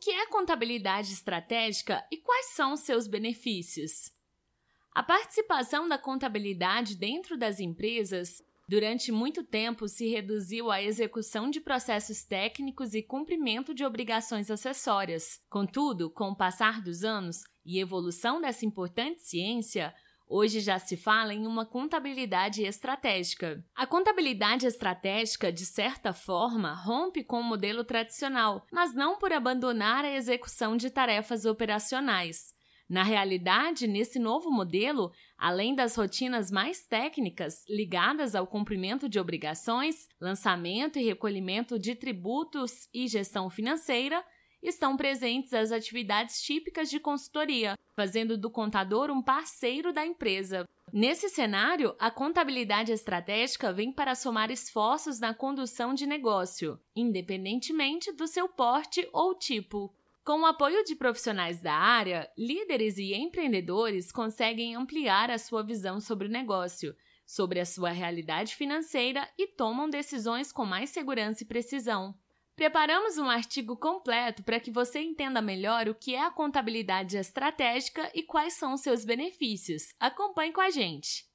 que é contabilidade estratégica e quais são seus benefícios? A participação da contabilidade dentro das empresas durante muito tempo se reduziu à execução de processos técnicos e cumprimento de obrigações acessórias. Contudo, com o passar dos anos e evolução dessa importante ciência, Hoje já se fala em uma contabilidade estratégica. A contabilidade estratégica, de certa forma, rompe com o modelo tradicional, mas não por abandonar a execução de tarefas operacionais. Na realidade, nesse novo modelo, além das rotinas mais técnicas ligadas ao cumprimento de obrigações, lançamento e recolhimento de tributos e gestão financeira, estão presentes as atividades típicas de consultoria, fazendo do contador um parceiro da empresa. Nesse cenário, a contabilidade estratégica vem para somar esforços na condução de negócio, independentemente do seu porte ou tipo. Com o apoio de profissionais da área, líderes e empreendedores conseguem ampliar a sua visão sobre o negócio, sobre a sua realidade financeira e tomam decisões com mais segurança e precisão. Preparamos um artigo completo para que você entenda melhor o que é a contabilidade estratégica e quais são seus benefícios. Acompanhe com a gente.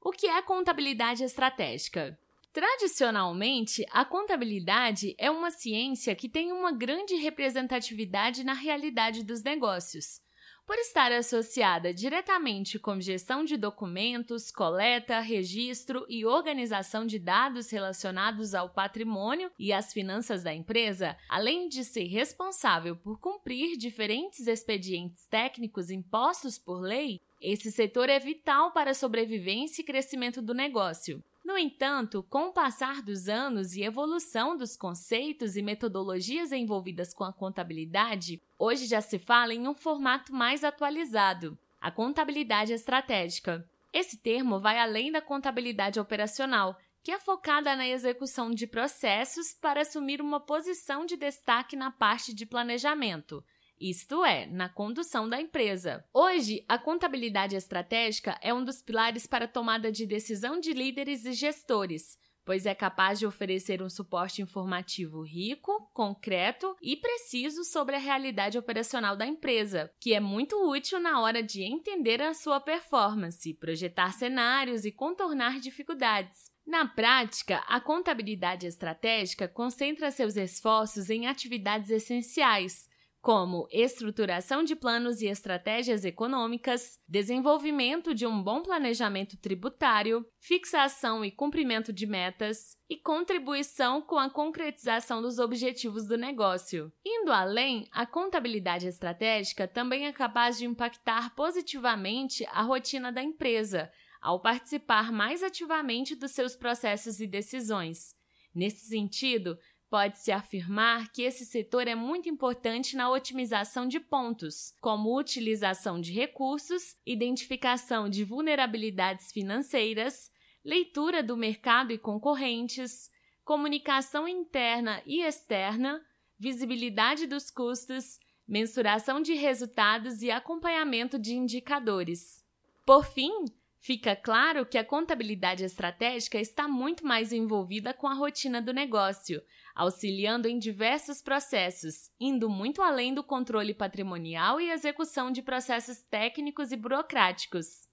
O que é contabilidade estratégica? Tradicionalmente, a contabilidade é uma ciência que tem uma grande representatividade na realidade dos negócios por estar associada diretamente com gestão de documentos, coleta, registro e organização de dados relacionados ao patrimônio e às finanças da empresa, além de ser responsável por cumprir diferentes expedientes técnicos impostos por lei, esse setor é vital para a sobrevivência e crescimento do negócio. No entanto, com o passar dos anos e evolução dos conceitos e metodologias envolvidas com a contabilidade, hoje já se fala em um formato mais atualizado, a contabilidade estratégica. Esse termo vai além da contabilidade operacional, que é focada na execução de processos para assumir uma posição de destaque na parte de planejamento, isto é, na condução da empresa. Hoje, a contabilidade estratégica é um dos pilares para a tomada de decisão de líderes e gestores, pois é capaz de oferecer um suporte informativo rico, concreto e preciso sobre a realidade operacional da empresa, que é muito útil na hora de entender a sua performance, projetar cenários e contornar dificuldades. Na prática, a contabilidade estratégica concentra seus esforços em atividades essenciais como estruturação de planos e estratégias econômicas, desenvolvimento de um bom planejamento tributário, fixação e cumprimento de metas e contribuição com a concretização dos objetivos do negócio. Indo além, a contabilidade estratégica também é capaz de impactar positivamente a rotina da empresa, ao participar mais ativamente dos seus processos e decisões. Nesse sentido, Pode-se afirmar que esse setor é muito importante na otimização de pontos, como utilização de recursos, identificação de vulnerabilidades financeiras, leitura do mercado e concorrentes, comunicação interna e externa, visibilidade dos custos, mensuração de resultados e acompanhamento de indicadores. Por fim, Fica claro que a contabilidade estratégica está muito mais envolvida com a rotina do negócio, auxiliando em diversos processos, indo muito além do controle patrimonial e execução de processos técnicos e burocráticos.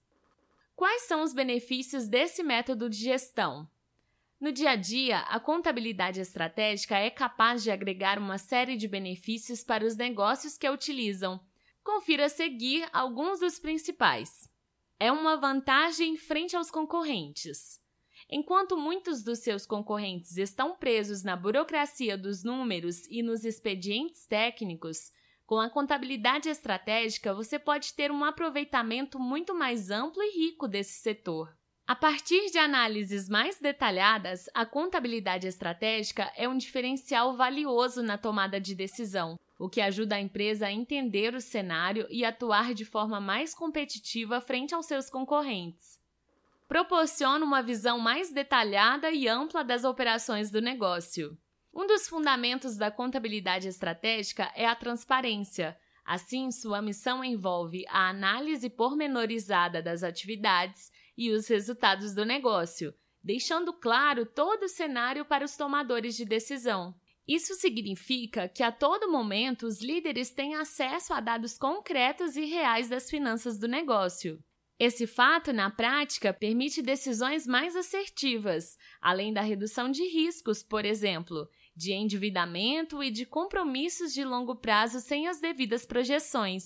Quais são os benefícios desse método de gestão? No dia a dia, a contabilidade estratégica é capaz de agregar uma série de benefícios para os negócios que a utilizam. Confira a seguir alguns dos principais é uma vantagem frente aos concorrentes. Enquanto muitos dos seus concorrentes estão presos na burocracia dos números e nos expedientes técnicos, com a contabilidade estratégica você pode ter um aproveitamento muito mais amplo e rico desse setor. A partir de análises mais detalhadas, a contabilidade estratégica é um diferencial valioso na tomada de decisão, o que ajuda a empresa a entender o cenário e atuar de forma mais competitiva frente aos seus concorrentes. Proporciona uma visão mais detalhada e ampla das operações do negócio. Um dos fundamentos da contabilidade estratégica é a transparência. Assim, sua missão envolve a análise pormenorizada das atividades e os resultados do negócio, deixando claro todo o cenário para os tomadores de decisão. Isso significa que a todo momento os líderes têm acesso a dados concretos e reais das finanças do negócio. Esse fato, na prática, permite decisões mais assertivas, além da redução de riscos, por exemplo, de endividamento e de compromissos de longo prazo sem as devidas projeções.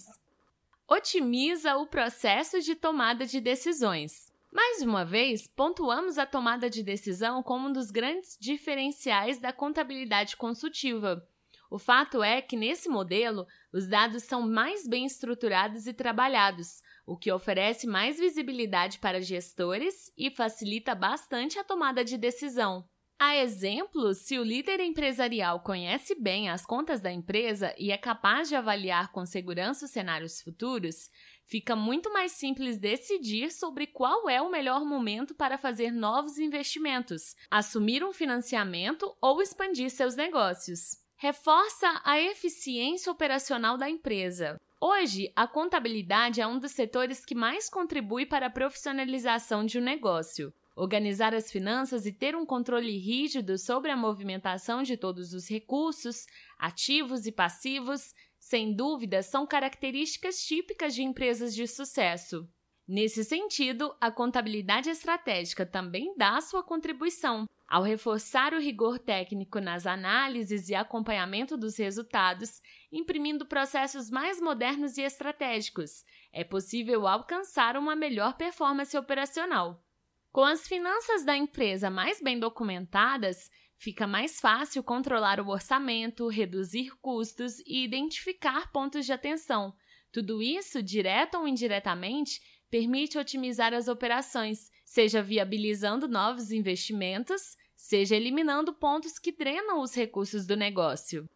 Otimiza o processo de tomada de decisões. Mais uma vez, pontuamos a tomada de decisão como um dos grandes diferenciais da contabilidade consultiva. O fato é que, nesse modelo, os dados são mais bem estruturados e trabalhados, o que oferece mais visibilidade para gestores e facilita bastante a tomada de decisão. A exemplo, se o líder empresarial conhece bem as contas da empresa e é capaz de avaliar com segurança os cenários futuros, fica muito mais simples decidir sobre qual é o melhor momento para fazer novos investimentos, assumir um financiamento ou expandir seus negócios. Reforça a eficiência operacional da empresa. Hoje, a contabilidade é um dos setores que mais contribui para a profissionalização de um negócio. Organizar as finanças e ter um controle rígido sobre a movimentação de todos os recursos, ativos e passivos, sem dúvida, são características típicas de empresas de sucesso. Nesse sentido, a contabilidade estratégica também dá sua contribuição. Ao reforçar o rigor técnico nas análises e acompanhamento dos resultados, imprimindo processos mais modernos e estratégicos, é possível alcançar uma melhor performance operacional. Com as finanças da empresa mais bem documentadas, fica mais fácil controlar o orçamento, reduzir custos e identificar pontos de atenção. Tudo isso, direto ou indiretamente, permite otimizar as operações, seja viabilizando novos investimentos, seja eliminando pontos que drenam os recursos do negócio.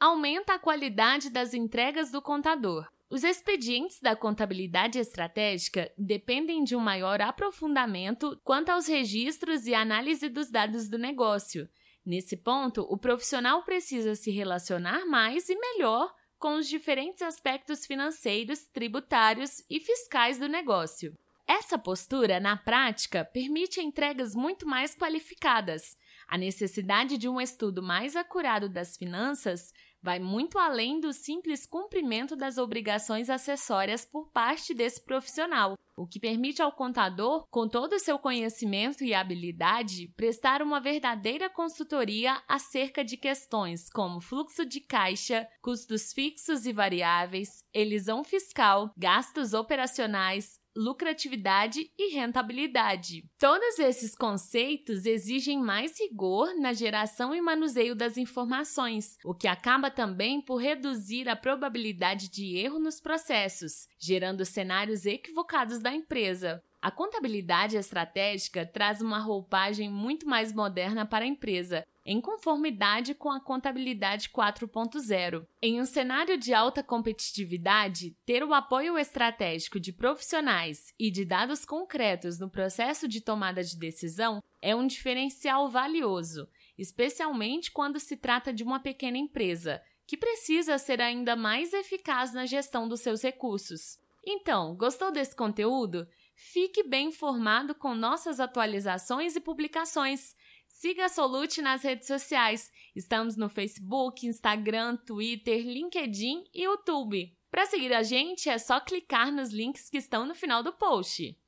Aumenta a qualidade das entregas do contador. Os expedientes da contabilidade estratégica dependem de um maior aprofundamento quanto aos registros e análise dos dados do negócio. Nesse ponto, o profissional precisa se relacionar mais e melhor com os diferentes aspectos financeiros, tributários e fiscais do negócio. Essa postura, na prática, permite entregas muito mais qualificadas. A necessidade de um estudo mais acurado das finanças vai muito além do simples cumprimento das obrigações acessórias por parte desse profissional, o que permite ao contador, com todo o seu conhecimento e habilidade, prestar uma verdadeira consultoria acerca de questões como fluxo de caixa, custos fixos e variáveis, elisão fiscal, gastos operacionais, lucratividade e rentabilidade. Todos esses conceitos exigem mais rigor na geração e manuseio das informações, o que acaba também por reduzir a probabilidade de erro nos processos, gerando cenários equivocados da empresa. A contabilidade estratégica traz uma roupagem muito mais moderna para a empresa, em conformidade com a contabilidade 4.0. Em um cenário de alta competitividade, ter o apoio estratégico de profissionais e de dados concretos no processo de tomada de decisão é um diferencial valioso, especialmente quando se trata de uma pequena empresa, que precisa ser ainda mais eficaz na gestão dos seus recursos. Então, gostou desse conteúdo? Fique bem informado com nossas atualizações e publicações. Siga a Solute nas redes sociais. Estamos no Facebook, Instagram, Twitter, LinkedIn e YouTube. Para seguir a gente é só clicar nos links que estão no final do post.